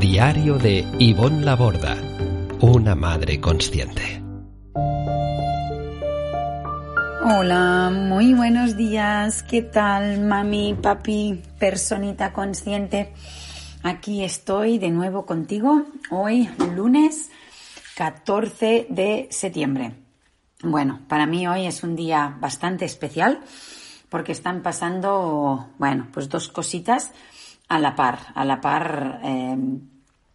Diario de Ivonne Laborda, una madre consciente. Hola, muy buenos días. ¿Qué tal, mami, papi, personita consciente? Aquí estoy de nuevo contigo. Hoy, lunes 14 de septiembre. Bueno, para mí hoy es un día bastante especial porque están pasando, bueno, pues dos cositas a la par, a la par eh,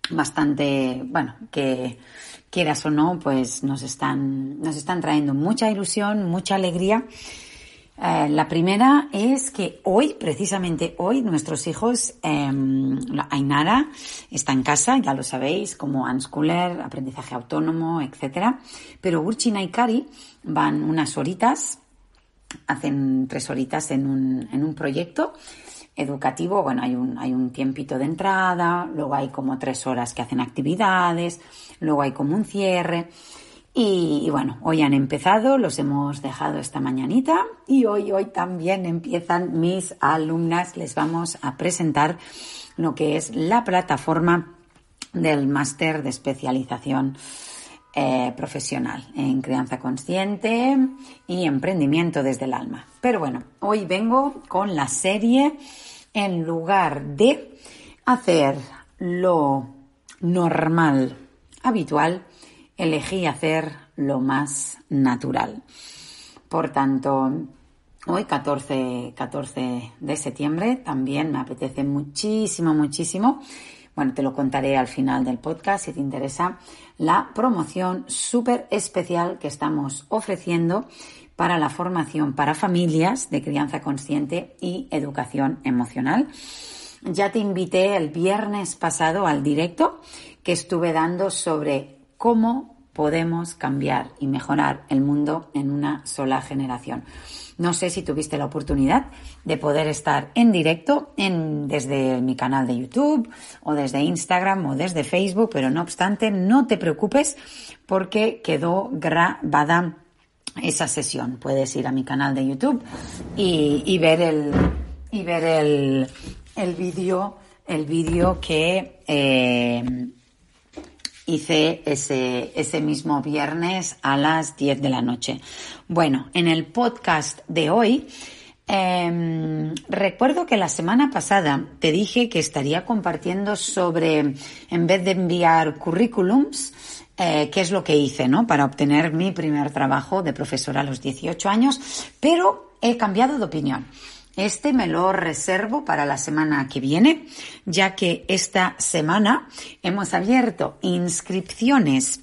bastante, bueno, que quieras o no, pues nos están, nos están trayendo mucha ilusión, mucha alegría. Eh, la primera es que hoy, precisamente hoy, nuestros hijos, eh, Ainara está en casa, ya lo sabéis, como unschooler, aprendizaje autónomo, etcétera. Pero Urchina y Kari van unas horitas, hacen tres horitas en un, en un proyecto educativo, bueno, hay un, hay un tiempito de entrada, luego hay como tres horas que hacen actividades, luego hay como un cierre. Y, bueno, hoy han empezado, los hemos dejado esta mañanita y hoy, hoy también empiezan mis alumnas. Les vamos a presentar lo que es la plataforma del máster de especialización eh, profesional en crianza consciente y emprendimiento desde el alma. Pero bueno, hoy vengo con la serie en lugar de hacer lo normal, habitual, elegí hacer lo más natural. Por tanto, hoy 14, 14 de septiembre también me apetece muchísimo, muchísimo. Bueno, te lo contaré al final del podcast si te interesa la promoción súper especial que estamos ofreciendo para la formación para familias de crianza consciente y educación emocional. Ya te invité el viernes pasado al directo que estuve dando sobre cómo podemos cambiar y mejorar el mundo en una sola generación. No sé si tuviste la oportunidad de poder estar en directo en, desde mi canal de YouTube o desde Instagram o desde Facebook, pero no obstante, no te preocupes porque quedó grabada esa sesión. Puedes ir a mi canal de YouTube y, ver el y ver el, el vídeo el vídeo que eh, hice ese, ese mismo viernes a las 10 de la noche. Bueno, en el podcast de hoy, em, recuerdo que la semana pasada te dije que estaría compartiendo sobre, en vez de enviar currículums, eh, qué es lo que hice, ¿no? Para obtener mi primer trabajo de profesora a los 18 años, pero he cambiado de opinión. Este me lo reservo para la semana que viene, ya que esta semana hemos abierto inscripciones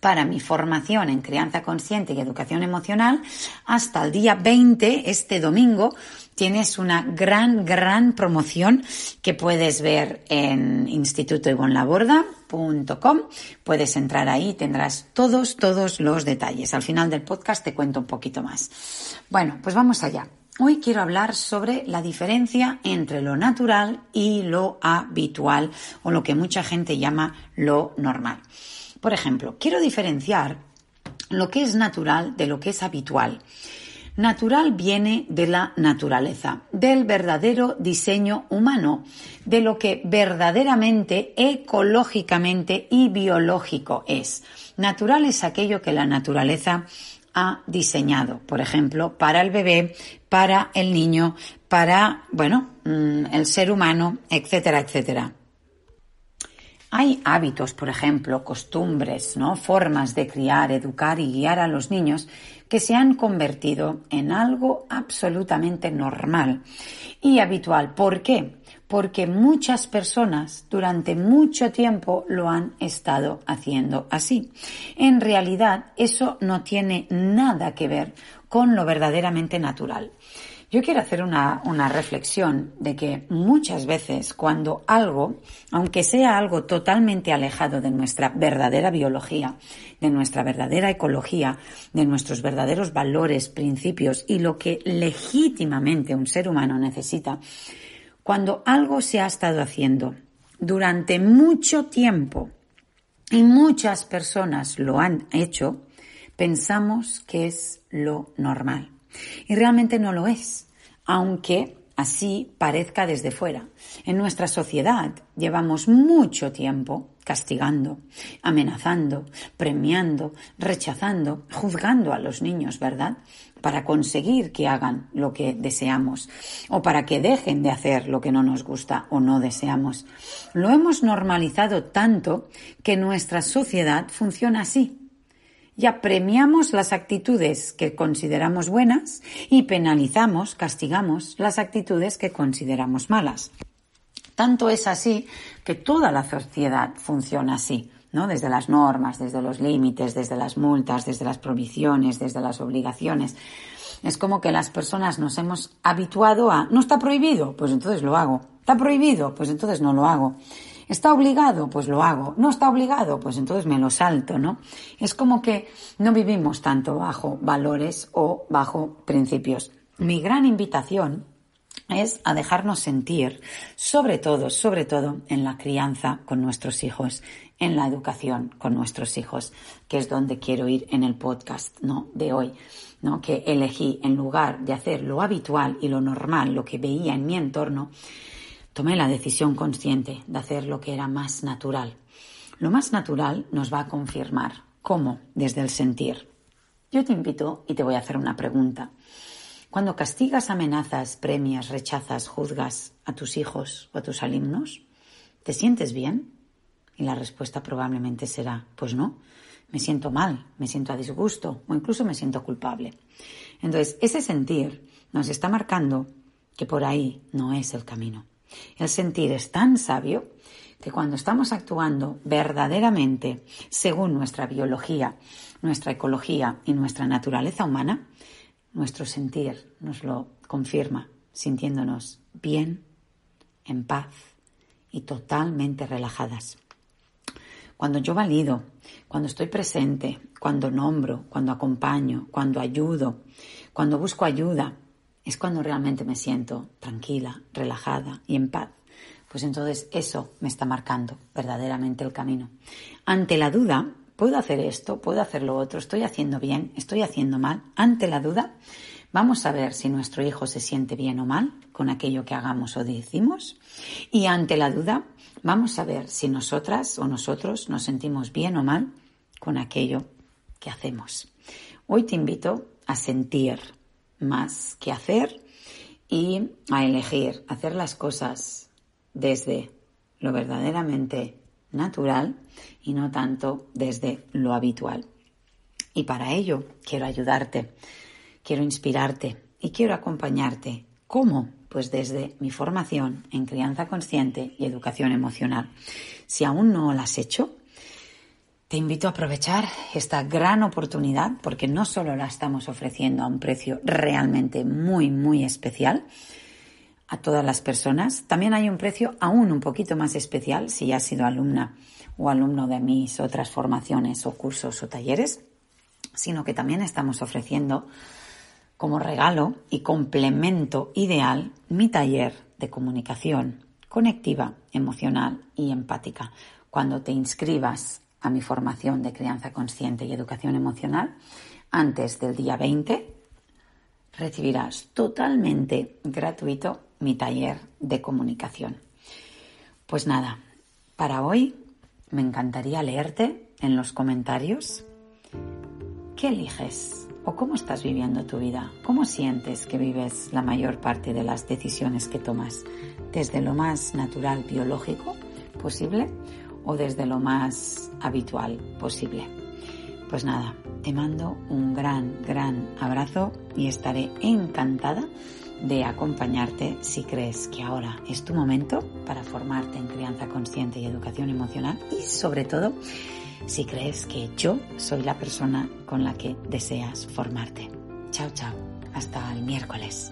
para mi formación en crianza consciente y educación emocional hasta el día 20, este domingo, tienes una gran, gran promoción que puedes ver en institutoivonlaborda.com. Puedes entrar ahí y tendrás todos, todos los detalles. Al final del podcast te cuento un poquito más. Bueno, pues vamos allá. Hoy quiero hablar sobre la diferencia entre lo natural y lo habitual o lo que mucha gente llama lo normal. Por ejemplo, quiero diferenciar lo que es natural de lo que es habitual. Natural viene de la naturaleza, del verdadero diseño humano, de lo que verdaderamente, ecológicamente y biológico es. Natural es aquello que la naturaleza ha diseñado, por ejemplo, para el bebé, para el niño, para, bueno, mm, el ser humano, etcétera, etcétera. Hay hábitos, por ejemplo, costumbres, ¿no? formas de criar, educar y guiar a los niños que se han convertido en algo absolutamente normal y habitual. ¿Por qué? Porque muchas personas durante mucho tiempo lo han estado haciendo así. En realidad, eso no tiene nada que ver con lo verdaderamente natural. yo quiero hacer una, una, reflexión de que muchas veces cuando algo, aunque sea algo totalmente alejado de nuestra verdadera biología, de nuestra verdadera ecología, de nuestros verdaderos valores, principios y lo que legítimamente un ser humano necesita, cuando algo se ha estado haciendo durante mucho tiempo y muchas personas lo han hecho, pensamos que es lo normal. Y realmente no lo es, aunque así parezca desde fuera. En nuestra sociedad llevamos mucho tiempo castigando, amenazando, premiando, rechazando, juzgando a los niños, ¿verdad? Para conseguir que hagan lo que deseamos o para que dejen de hacer lo que no nos gusta o no deseamos. Lo hemos normalizado tanto que nuestra sociedad funciona así ya premiamos las actitudes que consideramos buenas y penalizamos, castigamos las actitudes que consideramos malas. Tanto es así que toda la sociedad funciona así, ¿no? Desde las normas, desde los límites, desde las multas, desde las prohibiciones, desde las obligaciones. Es como que las personas nos hemos habituado a, no está prohibido, pues entonces lo hago. Está prohibido, pues entonces no lo hago. ¿Está obligado? Pues lo hago. ¿No está obligado? Pues entonces me lo salto, ¿no? Es como que no vivimos tanto bajo valores o bajo principios. Mi gran invitación es a dejarnos sentir, sobre todo, sobre todo en la crianza con nuestros hijos, en la educación con nuestros hijos, que es donde quiero ir en el podcast, ¿no? De hoy, ¿no? Que elegí en lugar de hacer lo habitual y lo normal, lo que veía en mi entorno, tomé la decisión consciente de hacer lo que era más natural. Lo más natural nos va a confirmar. ¿Cómo? Desde el sentir. Yo te invito y te voy a hacer una pregunta. Cuando castigas, amenazas, premias, rechazas, juzgas a tus hijos o a tus alumnos, ¿te sientes bien? Y la respuesta probablemente será, pues no, me siento mal, me siento a disgusto o incluso me siento culpable. Entonces, ese sentir nos está marcando que por ahí no es el camino. El sentir es tan sabio que cuando estamos actuando verdaderamente según nuestra biología, nuestra ecología y nuestra naturaleza humana, nuestro sentir nos lo confirma, sintiéndonos bien, en paz y totalmente relajadas. Cuando yo valido, cuando estoy presente, cuando nombro, cuando acompaño, cuando ayudo, cuando busco ayuda, es cuando realmente me siento tranquila, relajada y en paz. Pues entonces eso me está marcando verdaderamente el camino. Ante la duda, ¿puedo hacer esto? ¿Puedo hacer lo otro? ¿Estoy haciendo bien? ¿Estoy haciendo mal? Ante la duda, vamos a ver si nuestro hijo se siente bien o mal con aquello que hagamos o decimos. Y ante la duda, vamos a ver si nosotras o nosotros nos sentimos bien o mal con aquello que hacemos. Hoy te invito a sentir más que hacer y a elegir hacer las cosas desde lo verdaderamente natural y no tanto desde lo habitual. Y para ello quiero ayudarte, quiero inspirarte y quiero acompañarte. ¿Cómo? Pues desde mi formación en crianza consciente y educación emocional. Si aún no lo has hecho, te invito a aprovechar esta gran oportunidad porque no solo la estamos ofreciendo a un precio realmente muy, muy especial a todas las personas, también hay un precio aún un poquito más especial si has sido alumna o alumno de mis otras formaciones o cursos o talleres, sino que también estamos ofreciendo como regalo y complemento ideal mi taller de comunicación conectiva, emocional y empática. Cuando te inscribas mi formación de crianza consciente y educación emocional, antes del día 20 recibirás totalmente gratuito mi taller de comunicación. Pues nada, para hoy me encantaría leerte en los comentarios qué eliges o cómo estás viviendo tu vida, cómo sientes que vives la mayor parte de las decisiones que tomas, desde lo más natural biológico posible o desde lo más habitual posible. Pues nada, te mando un gran, gran abrazo y estaré encantada de acompañarte si crees que ahora es tu momento para formarte en crianza consciente y educación emocional y sobre todo si crees que yo soy la persona con la que deseas formarte. Chao, chao. Hasta el miércoles.